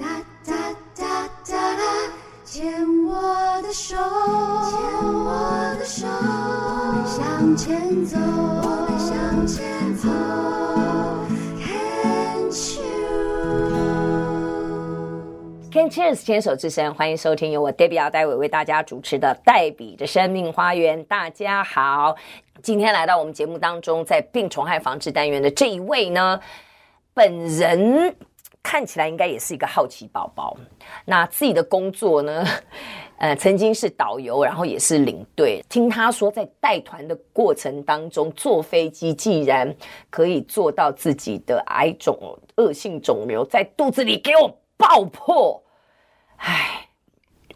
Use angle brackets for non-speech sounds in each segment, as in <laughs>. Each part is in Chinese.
哒哒哒哒啦，牵我的手，牵我的手，我们向前走，我们向前走。Can Cheers 牵手之声，欢迎收听由我 Debbie 姚黛玮为大家主持的黛比的生命花园。大家好，今天来到我们节目当中，在病虫害防治单元的这一位呢，本人看起来应该也是一个好奇宝宝。那自己的工作呢，<laughs> 呃，曾经是导游，然后也是领队。听他说，在带团的过程当中，坐飞机既然可以做到自己的癌肿、恶性肿瘤在肚子里给我。爆破！唉，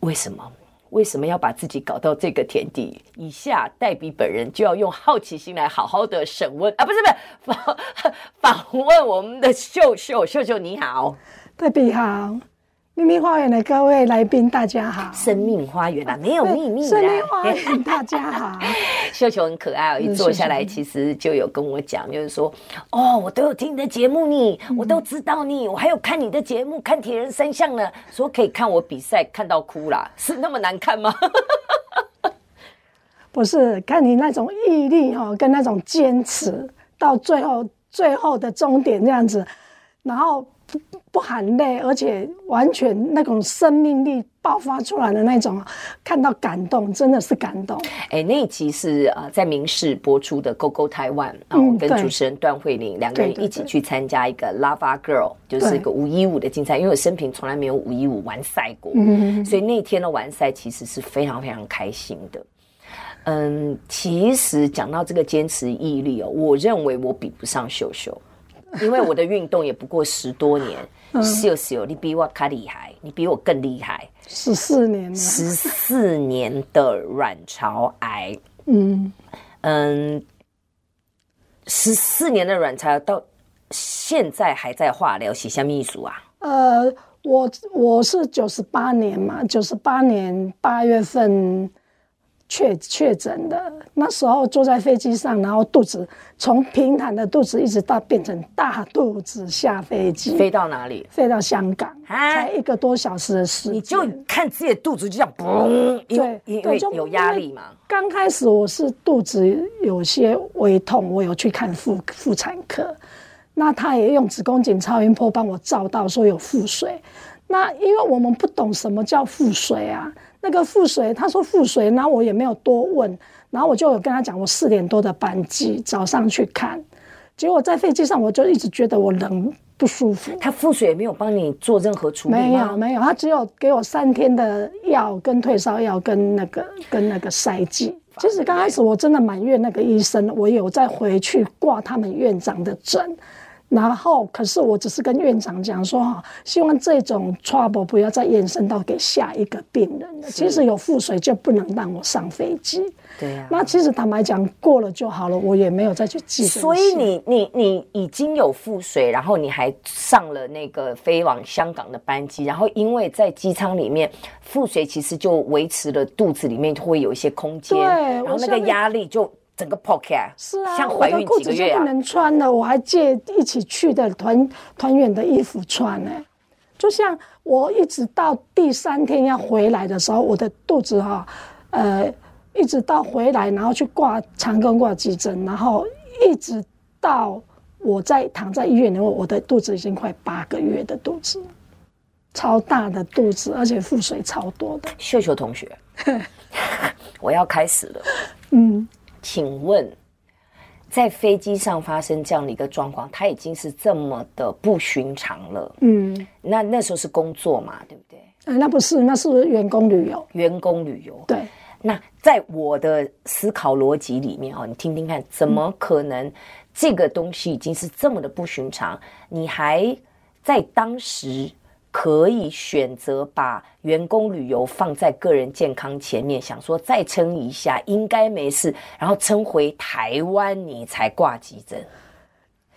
为什么？为什么要把自己搞到这个田地？以下黛比本人就要用好奇心来好好的审问啊，<laughs> 不是不是访访问我们的秀秀，秀秀你好，黛比好。秘密花园的各位来宾，大家好！生命花园啊，<laughs> 没有秘密。生命花园，大家好。<laughs> 秀秀很可爱哦，一坐下来，其实就有跟我讲，就是说，哦，我都有听你的节目你，你我都知道你，我还有看你的节目，看铁人三项呢，说可以看我比赛看到哭啦，是那么难看吗？<laughs> 不是，看你那种毅力哈，跟那种坚持到最后，最后的终点这样子，然后。不含泪，而且完全那种生命力爆发出来的那种，看到感动，真的是感动。哎，那一集是呃在民视播出的《Go Go Taiwan》，然后跟主持人段慧玲两个人一起去参加一个 Lava Girl，就是一个五一五的竞赛。因为我生平从来没有五一五完赛过，嗯，所以那天的完赛其实是非常非常开心的。嗯，其实讲到这个坚持毅力哦，我认为我比不上秀秀。<laughs> 因为我的运动也不过十多年，秀秀，你比我卡厉害，你比我更厉害。十四年，十四年的卵巢癌，嗯嗯，十四年的卵巢到现在还在化疗，写下秘书啊？呃，我我是九十八年嘛，九十八年八月份。确确诊的那时候坐在飞机上，然后肚子从平坦的肚子一直到变成大肚子下飞机，飞到哪里？飞到香港，才一个多小时的时间。你就看自己的肚子就这样嘣，对，因为有压力嘛。刚开始我是肚子有些微痛，我有去看妇妇产科，那他也用子宫颈超音波帮我照到说有腹水。那因为我们不懂什么叫腹水啊。那个腹水，他说腹水，然后我也没有多问，然后我就有跟他讲，我四点多的班机早上去看，结果在飞机上我就一直觉得我人不舒服。他腹水也没有帮你做任何处理吗？没有，没有，他只有给我三天的药跟退烧药跟那个跟那个塞剂。其实刚开始我真的埋怨那个医生，我有再回去挂他们院长的诊。然后，可是我只是跟院长讲说哈，希望这种 trouble 不要再延伸到给下一个病人了。其实有腹水就不能让我上飞机。对呀。那其实坦白讲，过了就好了，我也没有再去记。所以你你你已经有腹水，然后你还上了那个飞往香港的班机，然后因为在机舱里面腹水其实就维持了肚子里面会有一些空间，对，然后那个压力就。整个破开，是啊，像怀孕几个月啊，我的裤子就不能穿了，我还借一起去的团团员的衣服穿呢。就像我一直到第三天要回来的时候，我的肚子哈，呃，一直到回来，然后去挂长庚挂急诊，然后一直到我在躺在医院里，我的肚子已经快八个月的肚子，超大的肚子，而且腹水超多的。秀秀同学，我要开始了，嗯。请问，在飞机上发生这样的一个状况，它已经是这么的不寻常了。嗯，那那时候是工作嘛，对不对？呃，那不是，那是员工旅游。员工旅游。对。那在我的思考逻辑里面哦，你听听看，怎么可能这个东西已经是这么的不寻常？你还在当时？可以选择把员工旅游放在个人健康前面，想说再撑一下应该没事，然后撑回台湾你才挂急诊。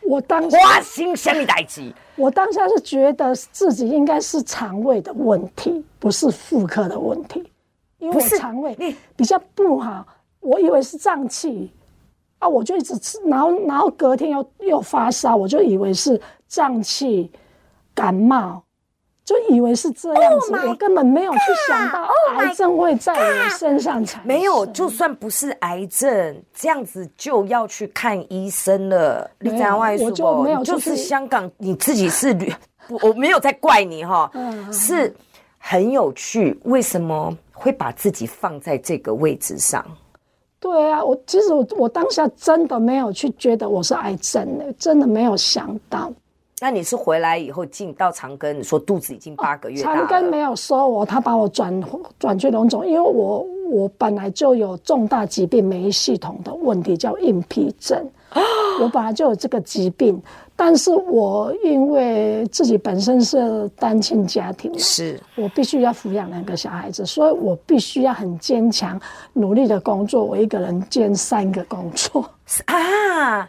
我当下花心想你代志，我当下是觉得自己应该是肠胃的问题，不是妇科的问题，因为我肠胃比较不好，我以为是胀气啊，我就一直吃，然后然后隔天又又发烧，我就以为是胀气感冒。就以为是这样子，oh、我根本没有去想到癌症会在我身上产生。没有，就算不是癌症，这样子就要去看医生了。你在外说，就没有就是香港，你自己是旅，我没有在怪你哈，是很有趣。为什么会把自己放在这个位置上？对啊，我其实我我当下真的没有去觉得我是癌症的，真的没有想到。那你是回来以后进到长庚，你说肚子已经八个月大了。长庚没有收我，他把我转转去龙总，因为我我本来就有重大疾病免疫系统的问题，叫硬皮症。我本来就有这个疾病，但是我因为自己本身是单亲家庭，是我必须要抚养两个小孩子，所以我必须要很坚强、努力的工作。我一个人兼三个工作啊，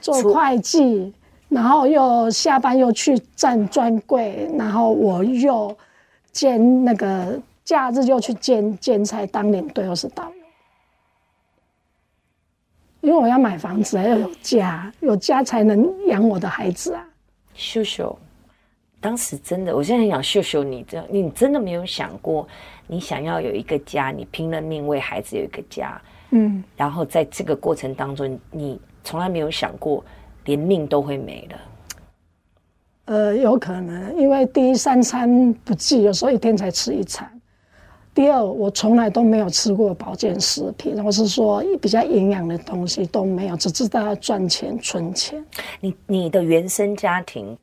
做会计。然后又下班又去站专柜，然后我又兼那个假日又去兼兼差当领队，又是导游。因为我要买房子，要有家，有家才能养我的孩子啊。秀秀，当时真的，我现在很想秀秀你，这你真的没有想过，你想要有一个家，你拼了命为孩子有一个家，嗯，然后在这个过程当中，你从来没有想过。连命都会没了，呃，有可能，因为第一三餐不济，有时候一天才吃一餐。第二，我从来都没有吃过保健食品，或是说比较营养的东西都没有，只知道要赚钱存钱。你你的原生家庭？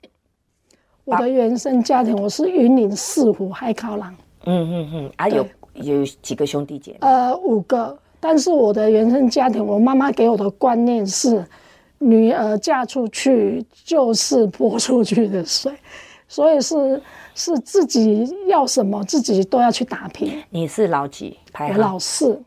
我的原生家庭，我是云林四湖海口人。嗯嗯嗯，啊，有有几个兄弟姐妹？呃，五个。但是我的原生家庭，我妈妈给我的观念是。女儿嫁出去就是泼出去的水，<laughs> 所以是是自己要什么自己都要去打拼。你是老几？排行老四。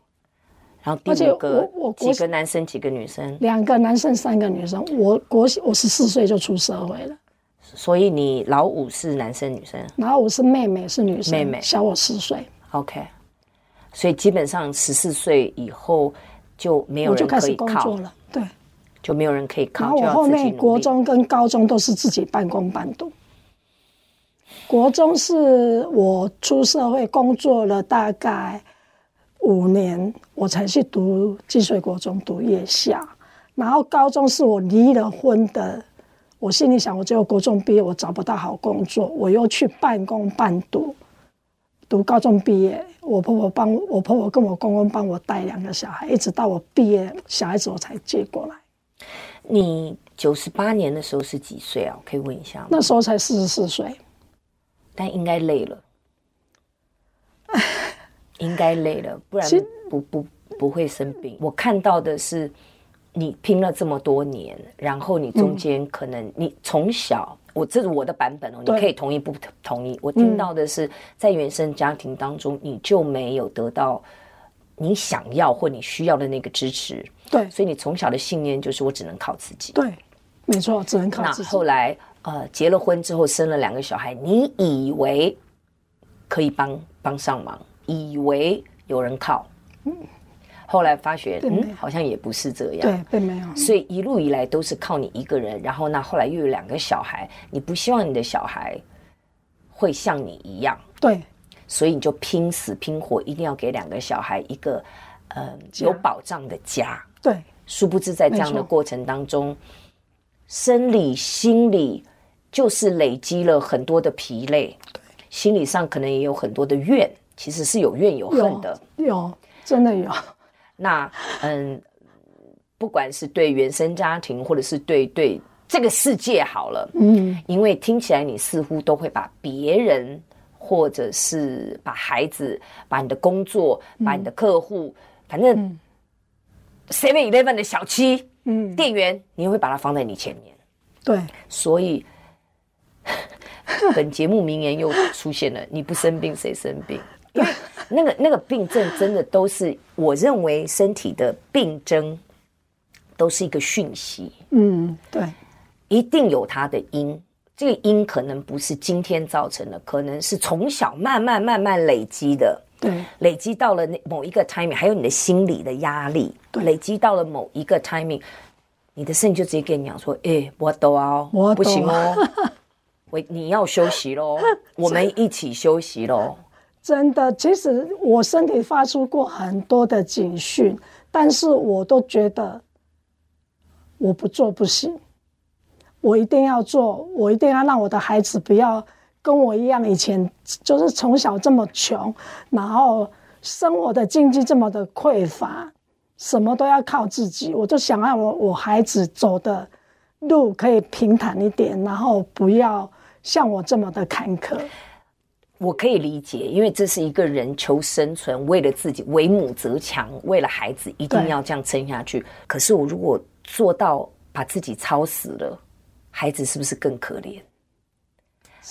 然后第五个，我我几个男生几个女生？两个男生三个女生。我国我十四岁就出社会了。所以你老五是男生女生？老五是妹妹是女生，妹妹小我十岁。OK，所以基本上十四岁以后就没有人可以靠工作了。对。就没有人可以靠。然后我后面国中跟高中都是自己半工半读。国中是我出社会工作了大概五年，我才去读积水国中读夜校。然后高中是我离了婚的，我心里想，我只有国中毕业，我找不到好工作，我又去半工半读，读高中毕业。我婆婆帮我婆婆跟我公公帮我带两个小孩，一直到我毕业，小孩子我才接过来。你九十八年的时候是几岁啊？我可以问一下吗？那时候才四十四岁，但应该累了，<laughs> 应该累了，不然不不不会生病。我看到的是你拼了这么多年，然后你中间可能你从小，我这是我的版本哦，你可以同意不同意？我听到的是在原生家庭当中，你就没有得到你想要或你需要的那个支持。对，所以你从小的信念就是我只能靠自己。对，没错，只能靠自己。那后来呃结了婚之后生了两个小孩，你以为可以帮帮上忙，以为有人靠，嗯，后来发觉嗯好像也不是这样，对，并没有。所以一路以来都是靠你一个人，然后那后来又有两个小孩，你不希望你的小孩会像你一样，对，所以你就拼死拼活一定要给两个小孩一个呃有保障的家。对，殊不知在这样的过程当中，生理、心理就是累积了很多的疲累，心理上可能也有很多的怨，其实是有怨有恨的，有，有真的有。那嗯，不管是对原生家庭，或者是对对这个世界好了，嗯，因为听起来你似乎都会把别人，或者是把孩子、把你的工作、把你的客户，嗯、反正。嗯。Seven Eleven 的小七，嗯，店员，你会把它放在你前面，对，所以 <laughs> 本节目名言又出现了：<laughs> 你不生病谁生病？因为 <laughs> 那个那个病症真的都是，我认为身体的病征都是一个讯息，嗯，对，一定有它的因，这个因可能不是今天造成的，可能是从小慢慢慢慢累积的。对，累积到了那某一个 timing，还有你的心理的压力，累积到了某一个 timing，你的肾就直接跟你讲说：“哎、欸，我抖啊，我不行哦，<laughs> 我，你要休息喽，我们一起休息喽。真的，其实我身体发出过很多的警讯，但是我都觉得我不做不行，我一定要做，我一定要让我的孩子不要跟我一样，以前就是从小这么穷，然后生活的经济这么的匮乏，什么都要靠自己，我就想让我我孩子走的路可以平坦一点，然后不要像我这么的坎坷。我可以理解，因为这是一个人求生存，为了自己，为母则强，为了孩子一定要这样撑下去。可是我如果做到把自己操死了，孩子是不是更可怜？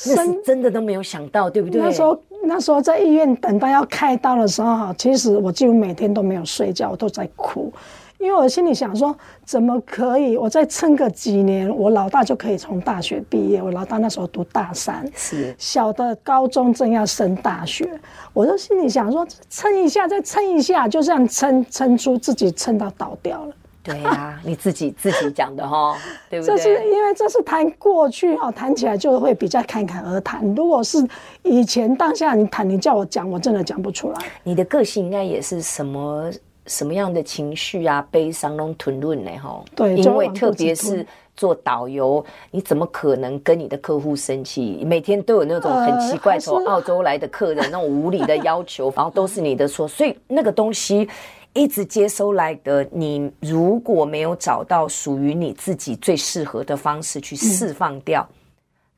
那是真的都没有想到，对不对？那时候，那时候在医院等到要开刀的时候，哈，其实我几乎每天都没有睡觉，我都在哭。因为我心里想说，怎么可以？我再撑个几年，我老大就可以从大学毕业。我老大那时候读大三，是小的高中正要升大学。我就心里想说，撑一下，再撑一下，就这样撑撑出自己撑到倒掉了。对呀、啊，你自己自己讲的哈，<laughs> 对不对？这是因为这是谈过去哈，谈起来就会比较侃侃而谈。如果是以前当下你谈，你叫我讲，我真的讲不出来。你的个性应该也是什么？什么样的情绪啊，悲伤都吞论呢？哈，对，因为特别是做导游，你怎么可能跟你的客户生气？每天都有那种很奇怪从澳洲来的客人那种无理的要求，<laughs> 然后都是你的错，所以那个东西一直接收来的，你如果没有找到属于你自己最适合的方式去释放掉，嗯、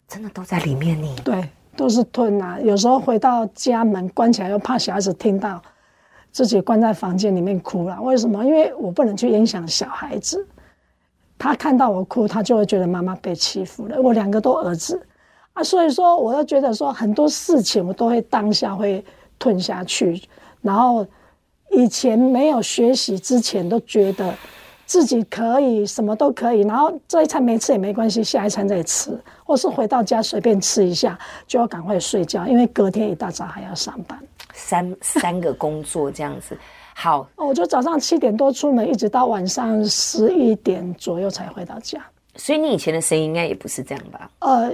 真的都在里面你。你对，都是吞啊。有时候回到家门关起来，又怕小孩子听到。自己关在房间里面哭了，为什么？因为我不能去影响小孩子，他看到我哭，他就会觉得妈妈被欺负了。我两个都儿子啊，所以说我就觉得说很多事情我都会当下会吞下去，然后以前没有学习之前都觉得自己可以什么都可以，然后这一餐没吃也没关系，下一餐再吃，或是回到家随便吃一下就要赶快睡觉，因为隔天一大早还要上班。三三个工作这样子，好，我就早上七点多出门，一直到晚上十一点左右才回到家。所以你以前的声音应该也不是这样吧？呃，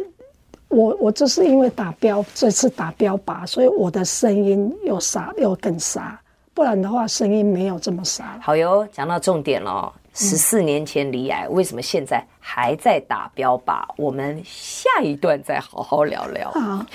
我我这是因为打标，这次打标靶，所以我的声音又沙又更沙，不然的话声音没有这么沙。好哟，讲到重点了，十四年前离癌，为什么现在还在打标靶？我们下一段再好好聊聊。好。